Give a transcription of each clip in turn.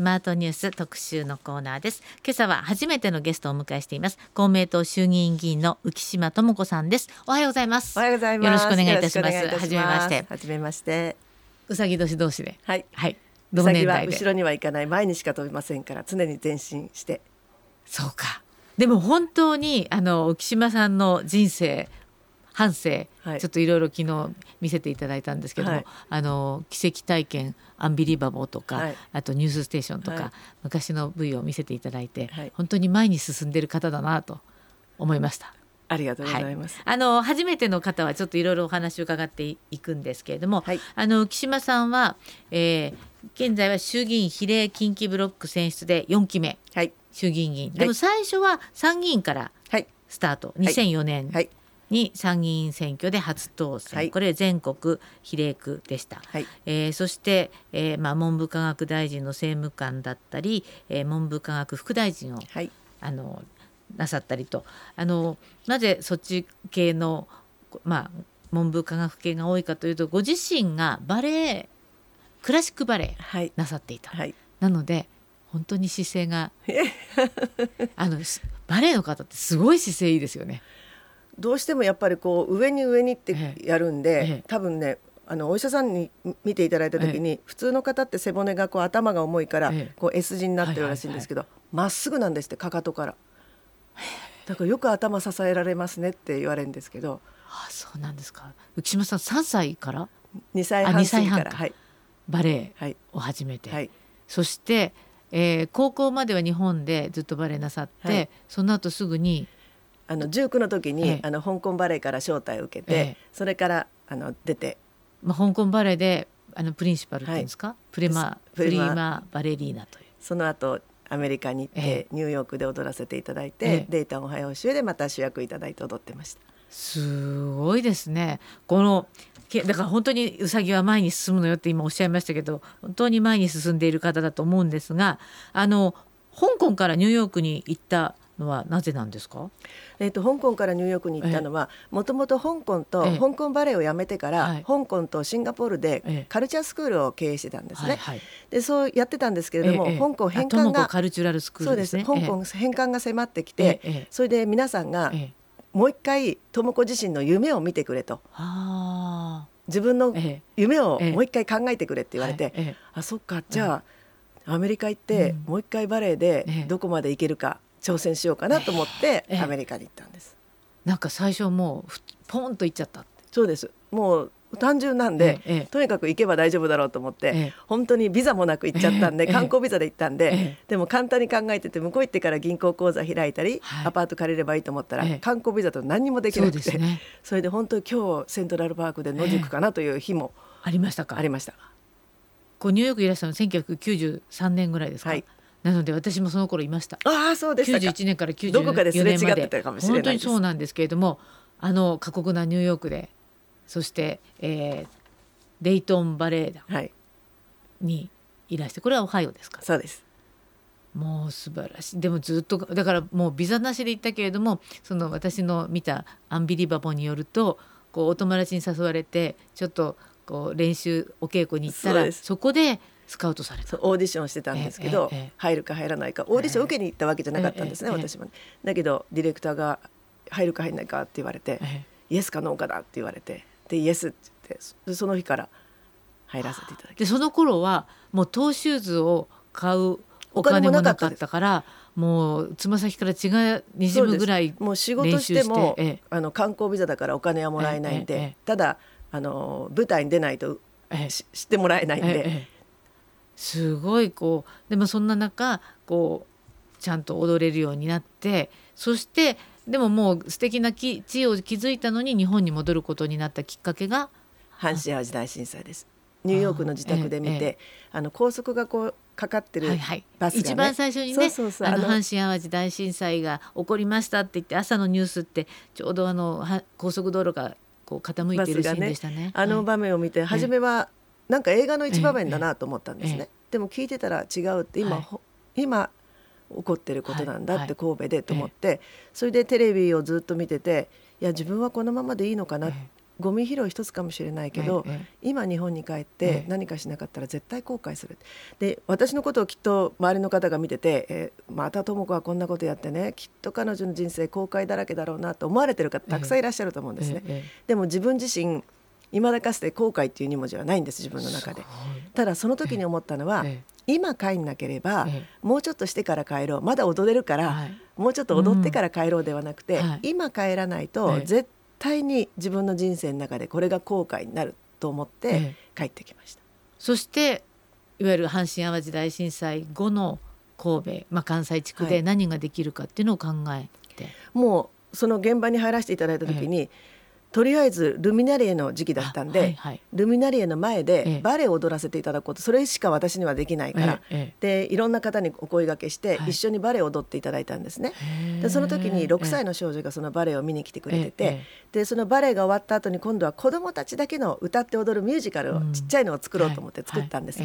スマートニュース特集のコーナーです。今朝は初めてのゲストをお迎えしています。公明党衆議院議員の浮島智子さんです。おはようございます。おはようございます。よろしくお願いいたします。よろくお願いいたしはじめまして。はじめまして。うさぎ年同士で。はい。はい。同年代で。後ろには行かない。前にしか飛びませんから常に前進して。そうか。でも本当にあの浮島さんの人生半生、はい。ちょっといろいろ昨日見せていただいたんですけども、はい。あの奇跡体験アンビリバボーとか、はい。あとニュースステーションとか、はい。昔の V を見せていただいて、はい。本当に前に進んでる方だなと思いました。ありがとうございます、あの初めての方はちょっといろいろお話を伺っていくんですけれども、はい。あの浮島さんは、えー現在は衆議院比例近畿ブロック選出で4期目はい。衆議院議員、はい。でも最初は参議院からはい。スタート、い。2004年。はいに参議院選挙で初当選、はい。これ全国比例区でした。はい。えーそして、えーまあ、文部科学大臣の政務官だったり、えー文部科学副大臣をはい。あのなさったりと。あのなぜそっち系の、まあ、文部科学系が多いかというとご自身がバレエクラシックバレエはい。なさっていた、はい。なので本当に姿勢が あのすバレエの方ってすごい姿勢いいですよね。どうしてもやっぱりこう上に上にってええ。やるんで、ええ。多分ねあのお医者さんに見ていただいた時に、普通の方って背骨がこう頭が重いから、ええ。こう S 字になってるらしいんですけどま、っすぐなんですってかかとから。だからよく頭支えられますねって言われるんですけど。あそうなんですか。浮島さん3歳から？2歳あ半2歳半から。はい。バレエはい。を始めて、はい。そして、えー高校までは日本でずっとバレエなさって、はい。その後すぐにあの19の時に、ええ。あの香港バレエから招待を受けて、ええ。それからあの出て。まあ、香港バレエであのプリンシパルってい。うんですか、プレマプリマ。マバレリーナという。その後アメリカに行って、ええ。ニューヨークで踊らせていただいて、ええ。データオハイオ州でまた主役いただいて踊ってました。すごいですね。このけだから本当にうさぎは前に進むのよって今おっしゃいましたけど本当に前に進んでいる方だと思うんですがあの香港からニューヨークに行ったのはなぜなんですか？えー、と香港からニューヨークに行ったのはもともと香港とええ。香港バレエをやめてから、はい。香港とシンガポールでええ。カルチャースクールを経営してたんですね。はいはい。でそうやってたんですけれども、ええ香港返還がコカルチュラルスクーそうでルです。ねす香港返還が迫ってきて、ええええ。それで皆さんがええ。もう一回智子自身の夢を見てくれと。あ自分のーえ。夢をええ。もう一回考えてくれってえ言われて、はい。えあそっかじゃあ、アメリカ行って、うん。もう一回バレエでええ。どこまで行けるか挑戦しようかなと思って、ええ。アメリカに行ったんです。えなんか最初もうふポンと行っちゃったそうです。もう単純なんで、ええええ。とにかく行けば大丈夫だろうと思って、ええ。本当にビザもなく行っちゃったんで、ええ。観光ビザで行ったんで、ええ。でも簡単に考えてて向こう行ってから銀行口座開いたり、はい。アパート借りればいいと思ったら、ええ。観光ビザと何にもできなくて。ですね。それで本当に今日セントラルパークで野宿かなという日もありましたか？ありました。こうニューヨークいらっしゃるの1993年ぐらいですか、はいなので私もその頃いました。ああそうでしたか。91年から94年どこかですれ違ってまでたかもしれないです本当にそうなんですけれどもあの過酷なニューヨークでそして、えーデイトンバレエ団はい。にいらしてこれはオハイオですか？そうです。もう素晴らしい。でもずっとだからもうビザなしで行ったけれどもその私の見たアンビリバボーによるとこうお友達に誘われてちょっとこう練習お稽古に行ったらそこでスカウトされた。オーディションしてたんですけど、入るか入らないかオーディション受けに行ったわけじゃなかったんですね、私も。ね。だけどディレクターが入るか入らないかって言われて、えイエスかノーかだって言われてでイエスって言ってそその日から入らせていただきでその頃はもうトーシューズを買うおお金金もなかったからもうつま先から血がにじむぐらいもう仕事してもええ。あの観光ビザだからお金はもらえないんで、えただあの舞台に出ないと知ってもらえないんで、ええすごいこうでもそんな中こうちゃんと踊れるようになってそしてでももう素敵なき地位を築いたのに日本に戻ることになったきっかけが阪神・淡路大震災です。ニューヨークの自宅で見て、えええあの高速がこうかかってるはいはい。バスが、ね。一番最初にねそうそうそう。あの阪神・淡路大震災が起こりましたって言って朝のニュースってちょうどあのは高速道路がこう傾いてるシーンでしたね。あのはい。場面を見て初めはなんか映画の一場面だなと思ったんですね、でも聞いてたら違うって今、はい。ほ今起こってることなんだはい。って神戸でと思って、それでテレビをずっと見てていや自分はこのままでいいのかな、えゴミ拾い一つかもしれないけど、ええ。今日本に帰っえてえ何かしなかったら絶対後悔する。で私のことをきっと周りの方が見てて、えーまた智子はこんなことやってね。きっと彼女の人生後悔だらけだろうなと思われてる方たくさんいらっしゃると思うんですね、ええ。でも自分自身未だかつて後悔っていう2文字はないんです自分の中で。ただその時に思ったのは、え今帰んなければ、えもうちょっとしてから帰ろう。まだ踊れるから、はい。もうちょっと踊ってから帰ろうではなくて、うん。はい。今帰らないと、ええ。絶対に自分の人生の中でこれが後悔になると思ってええ。帰ってきました。そしていわゆる阪神・淡路大震災後の神戸、まあ、関西地区ではい。何ができるかっていうのを考えて、もうその現場に入らせていただいた時に、とりあえずルミナリエの時期だったんで、あはいはい。ルミナリエの前ええ。でバレエを踊らせていただこうとそれしか私にはできないから、えでいろんな方にお声掛けして、はい。一緒にバレエを踊っていただいたんですね。えでその時に6歳のの少女がそのバレエを見に来てくれてて、ええでそのバレエが終わった後に今度は子どもたちだけの歌って踊るミュージカルを、うん。ちっちゃいのを作ろうと思って作ったんです。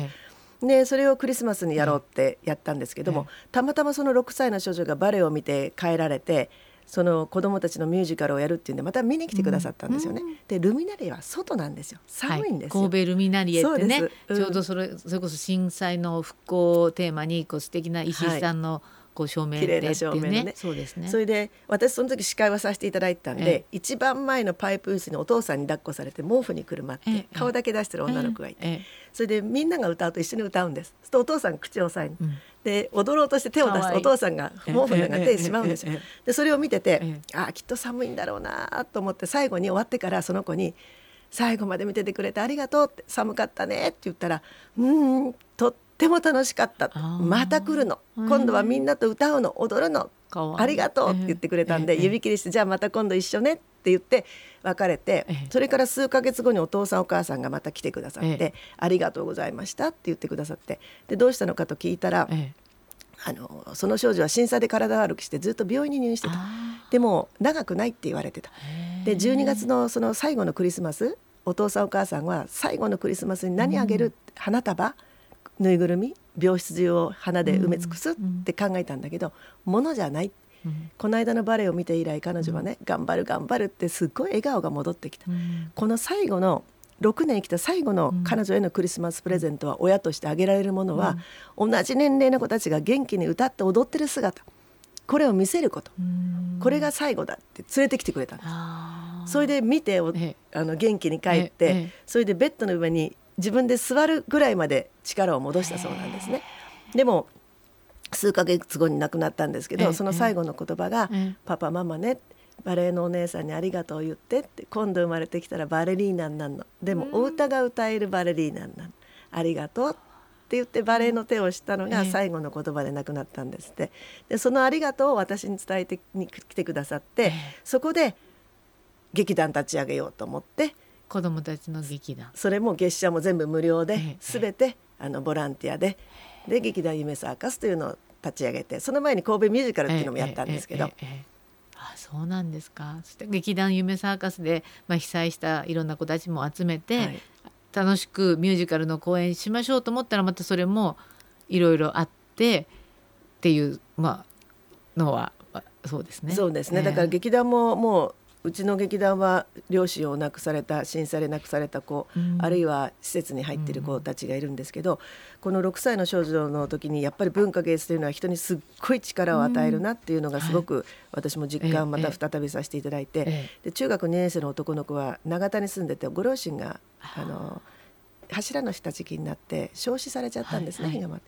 でそれをクリスマスにやろうってやったんですけども、えたまたまその6歳の少女がバレエを見て帰られてその子どもたちのミュージカルをやるっていうんでまた見に来てくださったんですよね。うん。でルミナリエは外なんですよ。寒い。んですよ。はい、神戸ルミナリエってねそうん。ちょうどそれそれこそ震災の復興をテーマにこう素敵な石井さんのこう照明でね。照明のね。そうですね。それで私その時司会はさせていただいてたんで、ええ。一番前のパイプ椅子にお父さんに抱っこされて毛布にくるまって、ええ。顔だけ出してる女の子がいて、ええ。それでみんなが歌うと一緒に歌うんです。とお父さんが口を押さえる、うん。で踊ろうとして手を出すお父さんが毛布の中に手しまうんですよ。でそれを見てて、えああきっと寒いんだろうなと思って最後に終わってからその子に「最後まで見ててくれてありがとう」って「寒かったね」って言ったら「うんとっても楽しかった」また来るの。うん。今度はみんなと歌うの。踊るの。ありがとうって言ってくれたんで、ええ。指切りしてじゃあまた今度一緒ねって言って別れて、ええ。それから数ヶ月後にお父さんお母さんがまた来てくださって、ええ。ありがとうございましたって言ってくださってでどうしたのかと聞いたら、ええ。あのその少女は震災で体悪くしてずっと病院に入院してた。あでも長くないって言われてた。ーで12月のその最後のクリスマスお父さんお母さんは最後のクリスマスに何あげる、花束ぬいぐるみ病室中を花で埋め尽くすって考えたんだけど、物じゃない。うん。この間のバレエを見て以来彼女はね、頑張る頑張るってすっごい笑顔が戻ってきた、うん。この最後の6年生きた最後の彼女へのクリスマスプレゼントは親としてあげられるものは、同じ年齢の子たちが元気に歌って踊ってる姿。これを見せること。うん。これが最後だって連れてきてくれたんですそれで見てあの元気に帰って、ええ。それでベッドの上に自分で座るぐらいまで力を戻したそうなんですね。でも数ヶ月後に亡くなったんですけど、ええ。その最後の言葉がええ「パパママねバレエのお姉さんにありがとう言って」って今度生まれてきたらバレリーナになるの。でもお歌が歌えるバレリーナになる。ありがとうって言ってバレエの手をしたのがええ。最後の言葉で亡くなったんですって。でそのありがとうを私に伝えてに来てくださって、ええ。そこで劇団立ち上げようと思って子供たちの劇団。それも月謝も全部無料でええ全てあのボランティアで。で劇団夢サーカスというのを立ち上げてその前に神戸ミュージカルっていうのもやったんですけど。あそうなんですか。そして劇団夢サーカスで、まあ、被災したいろんな子たちも集めて、はい。楽しくミュージカルの公演しましょうと思ったらまたそれもいろいろあってっていうまあのはあそうですね。そうですね、ええ。だから劇団ももううちの劇団は両親を亡くされた震災で亡くされた子、うん。あるいは施設に入っている子たちがいるんですけど、この6歳の少女の時にやっぱり文化芸術というのは人にすっごい力を与えるなっていうのがすごく私も実ええ感また再びさせていただいて、えで中学2年生の男の子は長田に住んでてご両親があの柱の下敷きになって焼死されちゃったんですね、はいはい。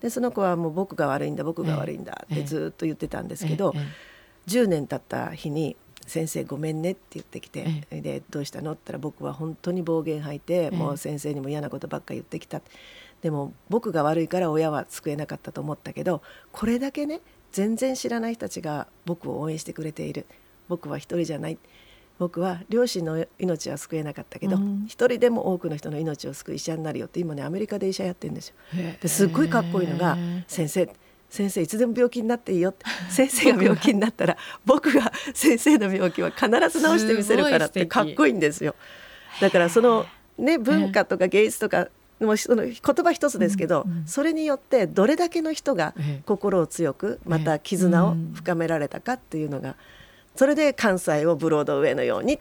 でその子はもう僕が悪いんだ僕が悪いんだってずっと言ってたんですけど、ええ。10年経った日に「先生ごめんね」って言ってきてえ「でどうしたの?」って言ったら僕は本当に暴言吐いて、えもう先生にも嫌なことばっか言ってきた。でも僕が悪いから親は救えなかったと思ったけどこれだけね全然知らない人たちが僕を応援してくれている。僕は一人じゃない。僕は両親の命は救えなかったけどうん。一、人でも多くの人の命を救う医者になるよって今ねアメリカで医者やってるんですよ。ええ。ですっごいかっこいいのがえ「先生先生いつでも病気になっていいよ」って。先生が病気になったら 僕が先生の病気は必ず治してみせるからってかっこいいんですよ。だからそのね文化とか芸術とかもうその言葉一つですけど、それによってどれだけの人がええ。心を強くまた絆を深められたかっていうのがそれで関西をブロードウェイのようにっ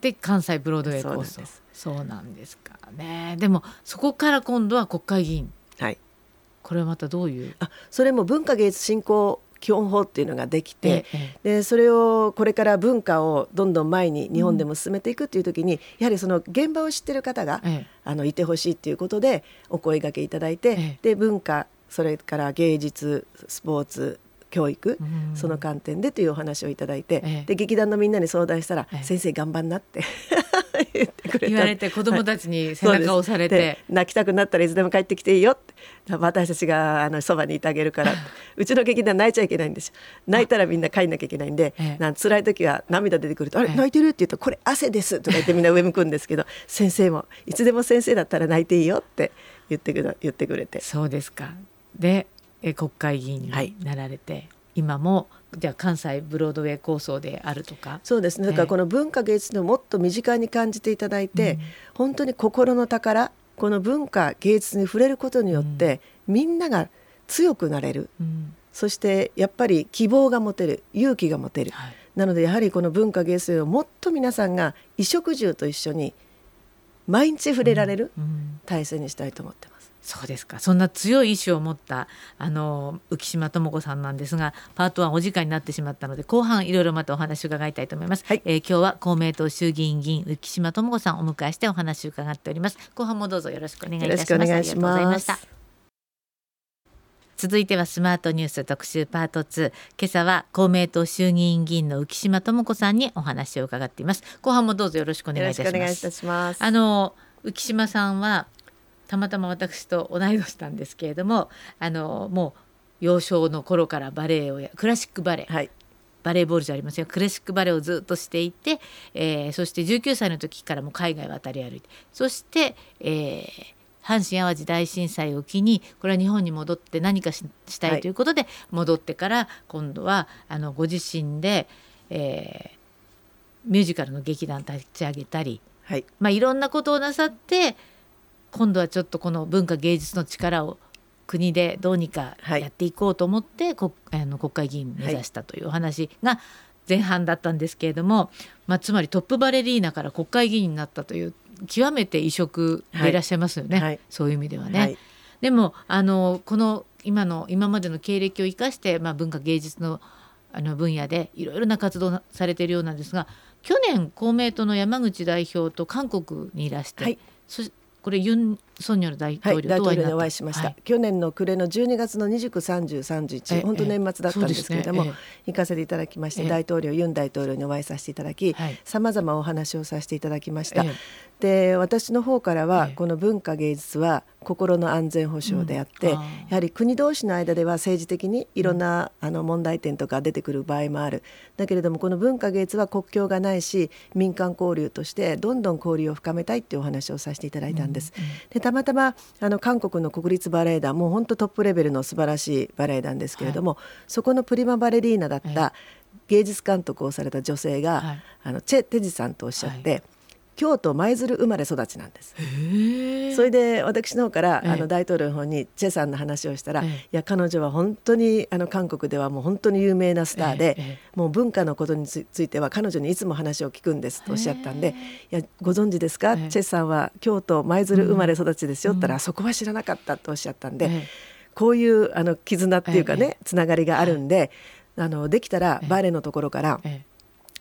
で関西ブロードウェイ構想そうなんですかね。でもそこから今度は国会議員。はいこれはまたどういう？あそれも文化芸術振興基本法っていうのができて、えでそれをこれから文化をどんどん前に日本でも進めていくっていう時に、やはりその現場を知ってる方が、ええ。あのいてほしいっていうことでお声掛けいただいて、ええ。で文化それから芸術スポーツ教育、うん。その観点でというお話をいただいて、ええ。で劇団のみんなに相談したら「ええ。先生頑張んな」って言ってくれた。言われて子供たちに背中を押されて、で泣きたくなったらいつでも帰ってきていいよ。って私たちがあのそばにいてあげるから。うちの劇団泣いちゃいけないんですよ。泣いたらみんな帰んなきゃいけないんで、ええ。なん辛い時は涙出てくると「あれ？ええ。泣いてる?」って言うと「これ汗です」とか言ってみんな上向くんですけど 先生もいつでも先生だったら泣いていいよって言ってくれ言ってくれて。そうですか。でえ国会議員になられて、今もじゃあ関西ブロードウェイ構想であるとか。そうです。ねだからこの文化芸術のもっと身近に感じていただいて、うん。本当に心の宝この文化芸術に触れることによって、みんなが強くなれる。うん。そしてやっぱり希望が持てる勇気が持てる。はい。なのでやはりこの文化芸術をもっと皆さんが衣食住と一緒に毎日触れられるうん。体制にしたいと思ってます。そうですか。そんな強い意志を持ったあの浮島智子さんなんですがパート1お時間になってしまったので後半いろいろまたお話を伺いたいと思います、はい。えー今日は公明党衆議院議員浮島智子さんをお迎えしてお話を伺っております。後半もどうぞよろしくお願いいたします。よろしくお願いしありがとうございまし。続いてはスマートニュース特集パート2今朝は公明党衆議院議員の浮島智子さんにお話を伺っています。後半もどうぞよろしくお願よろいいたします。しくお願いいたします。あの浮島さんはたまたま私と同い年なんですけれどもあのもう幼少の頃からバレエをやクラシックバレエはい。バレーボールじゃありませんよ。クラシックバレエをずっとしていて、えーそして19歳の時からも海外を渡り歩いてそして、えー阪神・淡路大震災を機にこれは日本に戻って何かししたはいい。ということで、戻ってから今度はあのご自身で、えーミュージカルの劇団立ち上げたりはい。まあ、いろんなことをなさって今度はちょっとこの文化芸術の力を国でどうにかはい。やっていこうと思って、国あの国会議員目指したというお話が前半だったんですけれども、まあ、つまりトップバレリーナから国会議員になったという極めて異色でいらっしゃいますよね、はい。そういう意味ではね。はい。でもあのこの今の今までの経歴を生かして、まあ、文化芸術のあの分野でいろいろな活動をされているようなんですが去年公明党の山口代表と韓国にいらして、はい。そしこれユン・ソンニョル大はい、統領大統領にとお会いお会いしました、はい。去年の暮れの12月の29、30、31、ええ本当年末だったんですけれども、ね。行かせていただきまして、ええ。大統領、ユン大統領にお会いさせていただきはい。さまざまお話をさせていただきました、えで私の方からは、ええ。この文化芸術は心の安全保障であって、うん。やはり国同士の間では政治的にいろんな、あの問題点とか出てくる場合もある。だけれどもこの文化芸術は国境がないし民間交流としてどんどん交流を深めたいっていうお話をさせていただいたんです。でたまたまあの韓国の国立バレエ団もう本当トップレベルの素晴らしいバレエ団ですけれども、そこのプリマバレリーナだった芸術監督をされた女性が、はい。あのチェ・テジさんとおっしゃって、京都舞鶴生まれ育ちなんです。それで私の方から、ええ。あの大統領の方にチェさんの話をしたら、ええ。いや彼女は本当にあの韓国ではもう本当に有名なスターで、もう文化のことにつついては彼女にいつも話を聞くんですとおっしゃったんで「いやご存知ですか、ええ。チェさんは京都舞鶴生まれ育ちですよ」うんったら、そこは知らなかったとおっしゃったんで、えこういうあの絆っていうかね、ええ。つながりがあるんで、あのできたらええ。バレエのところからええ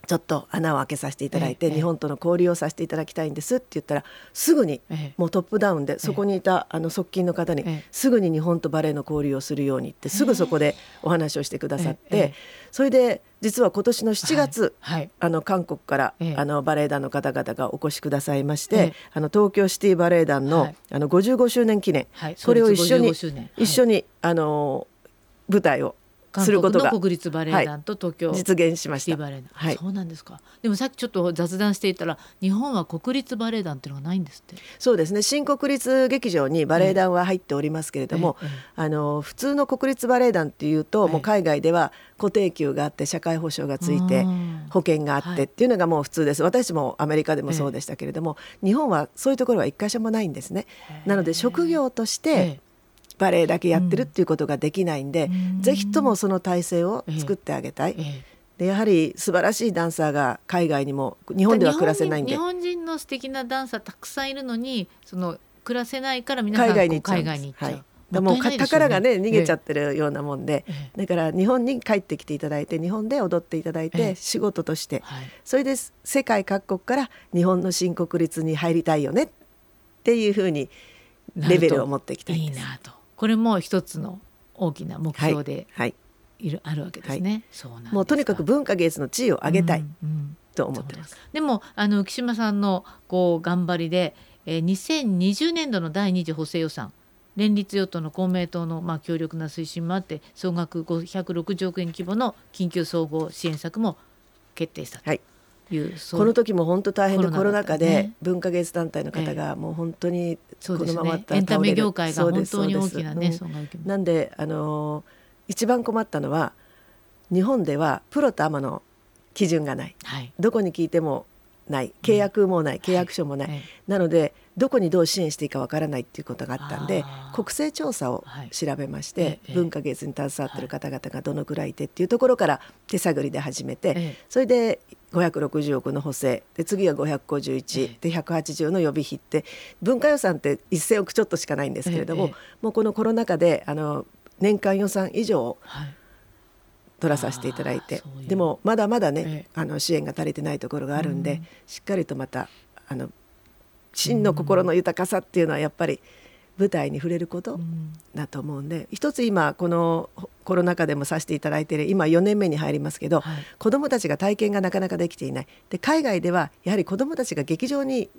ちょっと穴を開けさせていただいて、ええ日本との交流をさせていただきたいんですって言ったらすぐにええ。もうトップダウンでそこにいたあの側近の方にええ。すぐに日本とバレエの交流をするようにってすぐそこでお話をしてくださってそれで実は今年の7月あの韓国からええ。あのバレエ団の方々がお越しくださいましええ。てあの東京シティバレエ団はのい。あの55周年記念はいこれを一緒に創立55周年。一緒にあの舞台をすることが韓国立バレエ団と東京、実現しました。はい。そうなんですか。でもさっきちょっと雑談していたら日本は国立バレエ団っていうのがないんですって。そうですね。新国立劇場にバレエ団は入っておりますけれども、えええあの普通の国立バレエ団っていうと、ええもう海外では固定給があって社会保障がついてうん保険があってっていうのがもう普通です。私もアメリカでもそうでしたけれども、日本はそういうところは一箇所もないんですね。なので職業としえてバレエだけやってるっていうことができないんで、うん。ぜひともその体制を作ってあげたい。ええ。でやはり素晴らしいダンサーが海外にも日本では暮らせないんで。日本人の素敵なダンサーたくさんいるのにその暮らせないから皆さん海外に行っちゃうはい。だもうか宝がね逃げちゃってるようなもんで、ええ。だから日本に帰ってきていただいて日本で踊っていただいえてえ仕事として。はい。それで世界各国から日本の新国立に入りたいよねっていうふうにレベルを持っていきたいです。いいなとこれも一つの大きな目標ではい、い。る、あるわけですね、そうなんもうとにかく文化芸術の地位を上げたいうんうんと思ってます。でもあの浮島さんのこう頑張りで、えー、2020年度の第二次補正予算連立与党の公明党のまあ強力な推進もあって総額560億円規模の緊急総合支援策も決定したと。はいいう、この時も本当大変でコロナ禍ねで文化芸術団体の方がもう本当にこのままったら倒れるメ業界がそうです本当に大そうです。きなねうん。なんであのー一番困ったのは日本ではプロとアマの基準がない。はい。どこに聞いてもない。契約もない、契約書もない、えなのでどこにどう支援していいかわからないっていうことがあったんで国勢調査をはい調べまして、ええ。文化芸術に携わってる方々がどのくらいいてっていうところから手探りで始めて、ええ。それで560億の補正で次は551、えで180の予備費って文化予算って1,000億ちょっとしかないんですけれども、ええ。もうこのコロナ禍であの年間予算以上はい取らさせていただいあてでもまだまだね、ええ。あの支援が足りてないところがあるんで、うん。しっかりとまたあの真の心の豊かさっていうのはやっぱり舞台に触れることうん。だと思うんで一つ今このコロナ禍でもさせていただいている今4年目に入りますけど、はい。子どもたちが体験がなかなかできていない。で海外ではやはり子どもたちが劇場に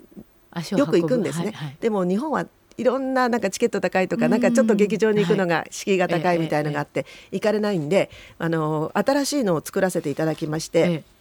よく行くんですね、はいはい。でも日本はいろんななんかチケット高いとかうん。なんかちょっと劇場に行くのが敷居が高はいいみたいのがあって行かれないんであの新しいのを作らせていただきまして、え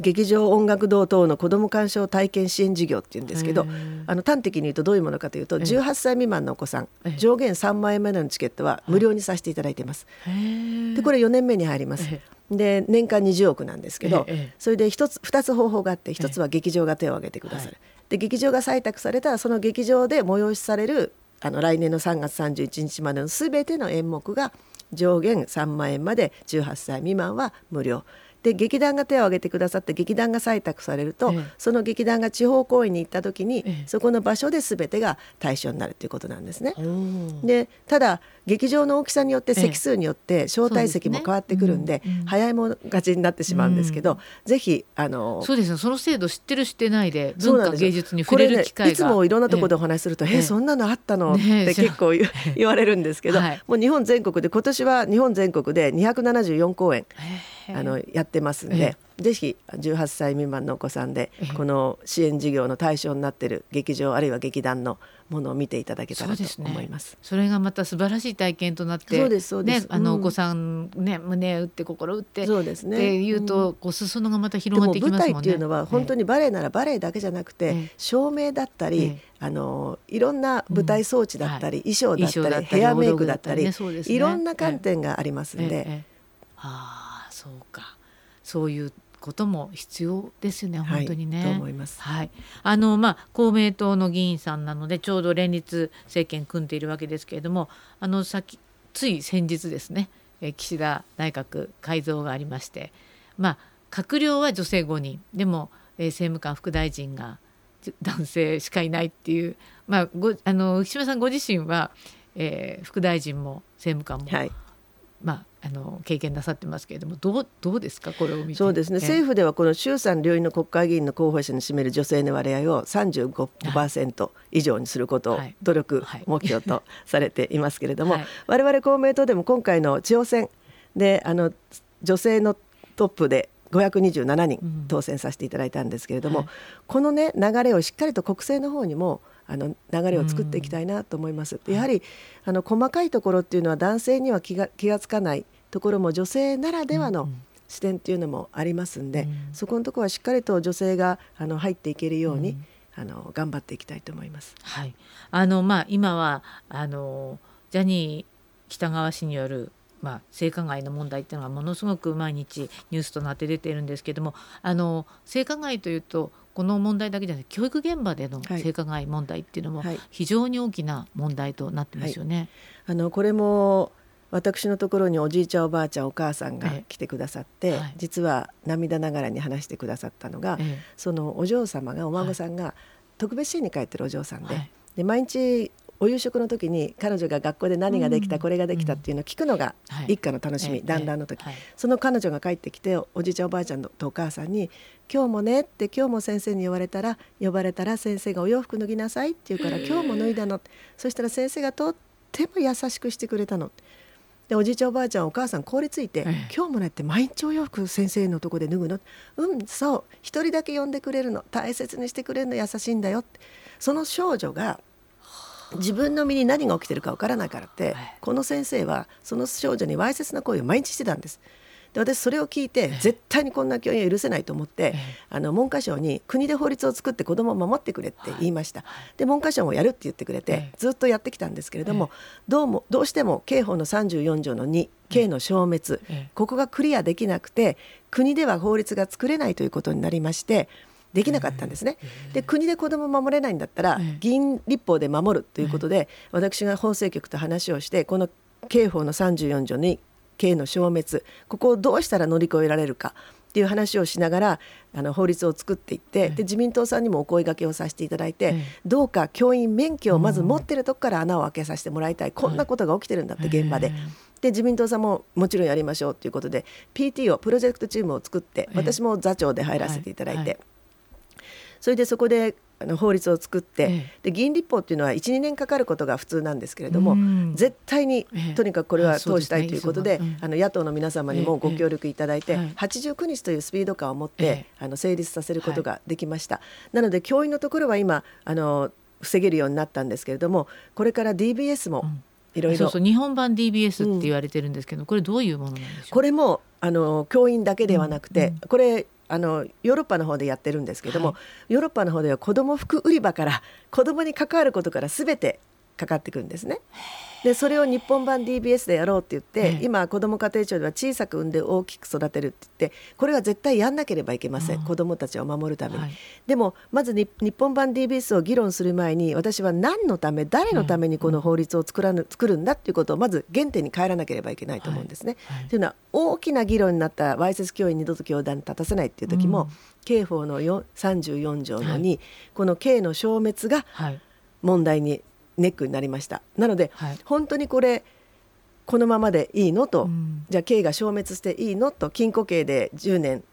劇場音楽堂等の子ども鑑賞体験支援事業っていうんですけどあの端的に言うとどういうものかというとええ。18歳未満のお子さんええ。上限3万円までのチケットは無料にさせていただいてい。ます。でこれ4年目に入ります。えで年間20億なんですけど、それで一つ2つ方法があって1つは劇場が手を挙げてくださる、はで劇場が採択されたらその劇場で催しされるあの来年の3月31日までのすべての演目が上限3万円まで18歳未満は無料。で劇団が手を挙げてくださって劇団が採択されると、ええ。その劇団が地方公演に行った時に、ええ。そこの場所で全てが対象になるということなんですね。でただ劇場の大きさによってええ。席数によって招待席も変わってくるんで,、ですねうんうん。早いもん勝ちになってしまうんですけど、ぜひあのそうですね。その制度知ってる知ってないで文化芸術に触れる機会が。ね、いつもいろんなところでおえ話しすると「ええ。えそんなのあったの?」って結構言われるんですけど、はい。もう日本全国で今年は日本全国で274公演え。あのやってますんで、ぜひ18歳未満のお子さんでええ。この支援事業の対象になっている劇場あるいは劇団のものを見ていただけたらと思います。それがまた素晴らしい体験となってそうですそうです。ね、あのうん。お子さんね胸打って心打ってそうですね。っていうと、こう裾野がまたで広がってきますもんね。台っていうのは本当にバレエならバレエだけじゃなくて、ええ。照明だったり、ええ。あのいろんな舞台装置だったり、うん。衣装だったり衣装だったりヘアメイクだったりねね。いろんな観点がありますんで、ええ。ええ。ああそうか。そういうことも必要ですよね本当にね。と思い。はい、あのまあ公明党の議員さんなのでちょうど連立政権組んでいるわけですけれどもあの先つい先日ですねえ岸田内閣改造がありましてまあ閣僚は女性5人でも、え政務官副大臣が男性しかいないっていうまあごあの浮島さんご自身は、えー副大臣も政務官も、はい、まああの経験なさってますけれどもどうどうですか？これをそうですね、ええ。政府ではこの衆参両院の国会議員の候補者に占める女性の割合を35%以上にすることをはい。努力はい。目標と されていますけれども、はい。我々公明党でも今回の地方選であの女性のトップで527人うん。当選させていただいたんですけれども、はい。このね流れをしっかりと国政の方にもあの流れを作っていきたいなと思います。やはりあの細かいところっていうのは男性には気が気がつかないところも女性ならではの視点っていうのもありますんで、うん。そこのところはしっかりと女性があの入っていけるように、うん。あの頑張っていきたいと思います。はい、あのまあ今はあのジャニー喜多川氏によるまあ性加害の問題っていうのがものすごく毎日ニュースとなって出ているんですけどもあの性加害というとこの問題だけじゃなくて教育現場でのはい。性加害問題っていうのもはい。非常に大きな問題となってますよね。あのこれも私のところにおじいちゃんおばあちゃんお母さんが来てくださって、ええはい。実は涙ながらに話してくださったのが、えそのお嬢様がお孫さんが特別支援に帰ってるお嬢さんで,、はい。で毎日お夕食の時に彼女が学校で何ができた、うん。これができたっていうのを聞くのがはい。一家の楽しみ、ええ団らんの時、はい。その彼女が帰ってきておじいちゃんおばあちゃんとお母さんに「今日もね」って今日も先生に言われたら呼ばれたら先生が「お洋服脱ぎなさい」って言うから「今日も脱いだの」そしたら先生がとっても優しくしてくれたの。でおじいちゃんおばあちゃんお母さん凍りついて「ええ今日もね」って毎日お洋服先生のとこで脱ぐのうんそう。一人だけ呼んでくれるの。大切にしてくれるの。優しいんだよって。その少女が自分の身に何が起きてるかわからないからって、はい。この先生はその少女にわいせつな行為を毎日してたんです。で私それを聞いて、絶対にこんな教員は許せないと思って、ええ。あの文科省に国で法律を作って子どもを守ってくれって言いました、で文科省もやるって言ってくれて、ええ。ずっとやってきたんですけれども、どうもどうしても刑法の34条の2刑の消滅、ええ。ここがクリアできなくて国では法律が作れないということになりましてできなかったんですね。で国で子どもを守れないんだったらええ。議員立法で守るということで、私が法制局と話をしてこの刑法の34条に刑の消滅ここをどうしたら乗り越えられるかっていう話をしながらあの法律を作っていって、ええ。で自民党さんにもお声掛けをさせていただいて、ええ。どうか教員免許をまず持ってるとこから穴を開けさせてもらいたい、こんなことが起きてるんだって現場で。えで自民党さんももちろんやりましょうということで PT をプロジェクトチームを作ってええ。私も座長で入らせていただいて、はい。はいそれでそこであの法律を作って、えで議員立法っていうのは12年かかることが普通なんですけれども、うん。絶対にええ。とにかくこれは通したいということで,、あの野党の皆様にもご協力いただいて、ええはい89日というスピード感を持って、ええ。あの成立させることができました。なので教員のところは今あの防げるようになったんですけれどもこれから DBS もうん。いろいろそうそう日本版 DBS って言われてるんですけど、これどういうものなんでしょう？これもあの教員だけではなくて、うん。うん。これあのヨーロッパの方でやってるんですけども、はヨーロッパの方では子ども服売り場から子どもに関わることから全てかかってくるんですね。でそれを日本版 DBS でやろうって言って、ええ。今子ども家庭庁では小さく産んで大きく育てるって言ってこれは絶対やんなければいけません。子どもたちを守るために。はい。でもまずに日本版 DBS を議論する前に私は何のため誰のためにこの法律を作らぬ作るんだっていうことをまず原点に帰らなければいけないと思うんですね。はい。というのは大きな議論になったわいせつ教員二度と教団に立たせないっていう時も、うん。刑法のよ34条のは2、この刑の消滅がはい。問題にネックになりました。なのではい。本当にこれこのままでいいのと、うん。じゃあ刑が消滅していいのと禁錮刑で10年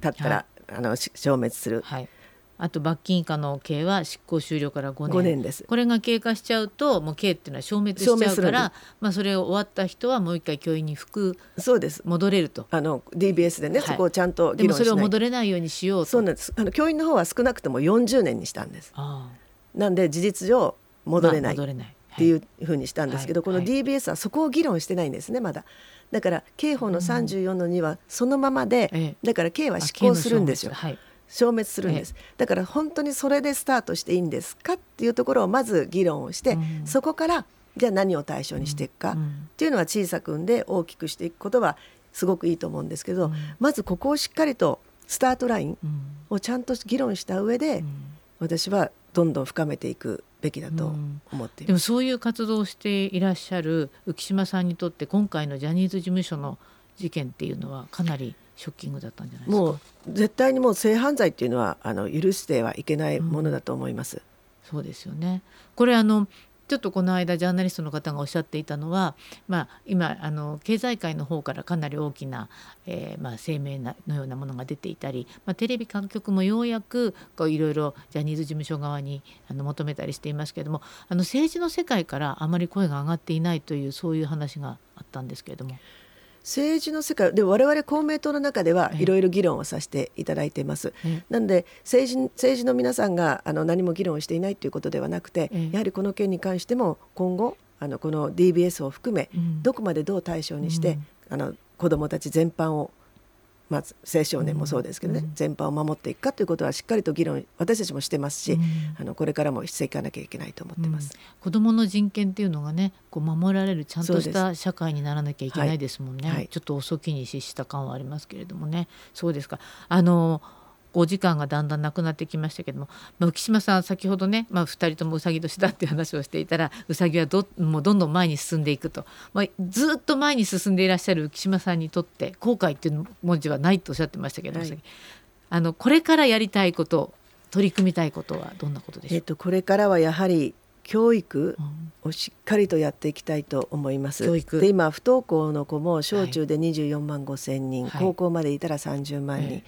経ったら、あのし消滅する。はい、あと罰金以下の刑は執行終了から5年。5年です。これが経過しちゃうともう刑っていうのは消滅しちゃうから、まあ、それを終わった人はもう一回教員に服そうです。戻れると。あの DBS でね、はい。そこをちゃんとでもそれを議論しない戻れないようにしようと。そうなんです。あの教員の方は少なくとも40年にしたんです。あなんで事実上あ戻れないまあ戻れない。っていうふうにしたんですけど、この DBS はそこを議論してないんですねまだ。だから刑法の34の2はそのままで、ええ。だから刑はあ執行するんですよ。消滅するんです、だから本当にそれでスタートしていいんですかっていうところをまず議論をして、うん。そこからじゃあ何を対象にしていくか、っうん。ていうのは小さくんで大きくしていくことはすごくいいと思うんですけど、うん。まずここをしっかりとスタートラインうんをちゃんと議論した上で、うん。私はどんどん深めていくべきだと思っています。でもそういう活動をしていらっしゃる浮島さんにとって今回のジャニーズ事務所の事件っていうのはかなりショッキングだったんじゃないですか？もう絶対にもう性犯罪っていうのはあの許してはいけないものだと思います。そうですよね。これあのちょっとこの間ジャーナリストの方がおっしゃっていたのは、まあ、今あの経済界の方からかなり大きな、えーまあ、声明のようなものが出ていたり、まあ、テレビ各局もようやくいろいろジャニーズ事務所側にあの求めたりしていますけれどもあの政治の世界からあまり声が上がっていないというそういう話があったんですけれども。政治の世界で我々公明党の中ではええ。いろいろ議論をさせていただいています。えなので政治政治の皆さんがあの何も議論をしていないということではなくて、ええ。やはりこの件に関しても今後あのこの DBS を含めうん。どこまでどう対象にして、うん。あの子どもたち全般を、まあ、青少年もそうですけどね、うん。全般を守っていくかということはしっかりと議論私たちもしてますし、うん。あのこれからもしていかなきゃいけないと思ってます。うん。子どもの人権っていうのがねこう守られるちゃんとした社会にならなきゃいけないですもんね、はい。はい。ちょっと遅きに失した感はありますけれどもね。そうですか。あのお時間がだんだんなくなってきましたけども、まあ、浮島さん先ほどね、まあ、2人ともうさぎ年だっていう話をしていたらうさぎはどもうどんどん前に進んでいくと、まあ、ずっと前に進んでいらっしゃる浮島さんにとって後悔っていう文字はないとおっしゃってましたけど、はい、あのこれからやりたいこと取り組みたいことはどんなことでしょう、えっと、これからはやはり教育をしっかりとやっていきたいと思います。で今不登校の子も小中で24万5千人、はい、高校までいたら30万人、はい、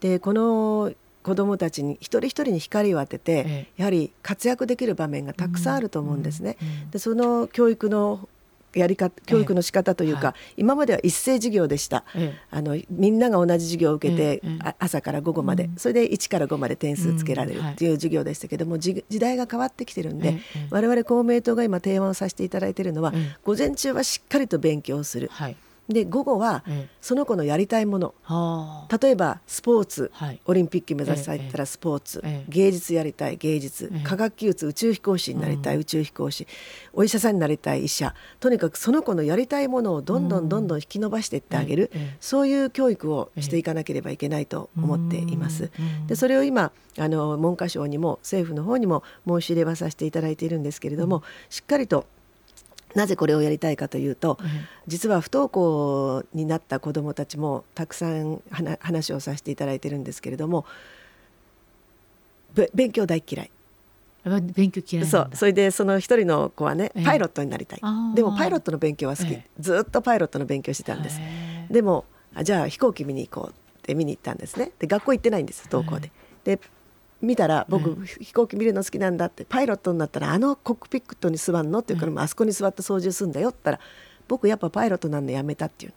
でこの子どもたちに一人一人に光を当てて、やはり活躍できる場面がたくさんあると思うんですね。でその教育のやり方教育の仕方というか、今までは一斉授業でした、え、あのみんなが同じ授業を受けて、朝から午後まで、うん、それで1から5まで点数つけられるっていう授業でしたけども、時代が変わってきてるんで、我々公明党が今提案をさせていただいているのは、午前中はしっかりと勉強する。はいで午後はその子のやりたいもの、例えばスポーツ、はい、オリンピック目指されたらスポーツ、ええ、芸術やりたい芸術、え、科学技術宇宙飛行士になりたい、宇宙飛行士。お医者さんになりたい医者。とにかくその子のやりたいものをどんどんどんどん引き伸ばしていってあげる、そういう教育をしていかなければいけないと思っています。でそれを今あの文科省にも政府の方にも申し入れはさせていただいているんですけれども、しっかりとなぜこれをやりたいかというと、うん、実は不登校になった子どもたちもたくさん話をさせていただいてるんですけれども勉強大嫌い。勉強嫌いそう。それでその一人の子はねパイロットになりたい、えー、でもパイロットの勉強は好き、えー、ずっとパイロットの勉強してたんです、え。ー、でもじゃあ飛行機見に行こうって見に行ったんですね。で学校行ってないんです不登校で、で見たら僕、飛行機見るの好きなんだってパイロットになったらあのコックピットに座るのって言うから、あそこに座って操縦するんだよって言ったら僕やっぱパイロットなんのやめたっていう。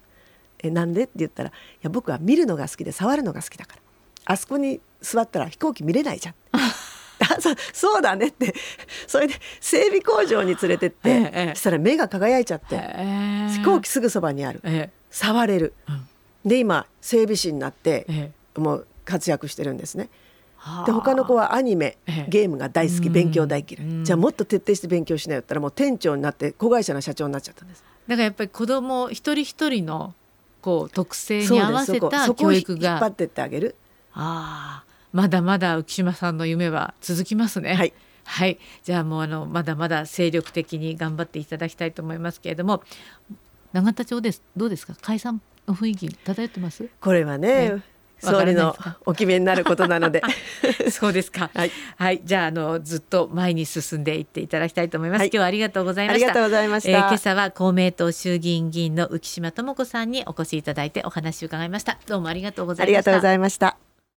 えなんでって言ったらいや僕は見るのが好きで触るのが好きだから。あそこに座ったら飛行機見れないじゃん。あそそうだねって。それで整備工場に連れてって、ええ、したら目が輝いちゃって、え、飛行機すぐそばにある、触れる、うん、で今整備士になって、もう活躍してるんですね。で他の子はアニメゲームが大好き勉強大嫌い。じゃあもっと徹底して勉強しないよったらもう店長になって子会社の社長になっちゃったんです。だからやっぱり子供一人一人のこう特性に合わせた教育が。引っ張ってってあげる。ああ。まだまだ浮島さんの夢は続きますね。はい。はい、じゃあもうあのまだまだ精力的に頑張っていただきたいと思いますけれども。永田町です。どうですか？解散の雰囲気漂ってます？これはね、ね総理のお決めになることなので。そうですか、はい、はい、じゃああのずっと前に進んでいっていただきたいと思います、はい、今日はありがとうございました。ありがとうございました、えー、今朝は公明党衆議院議員の浮島智子さんにお越しいただいてお話を伺いました。どうもありがとうございました。ありがとうございました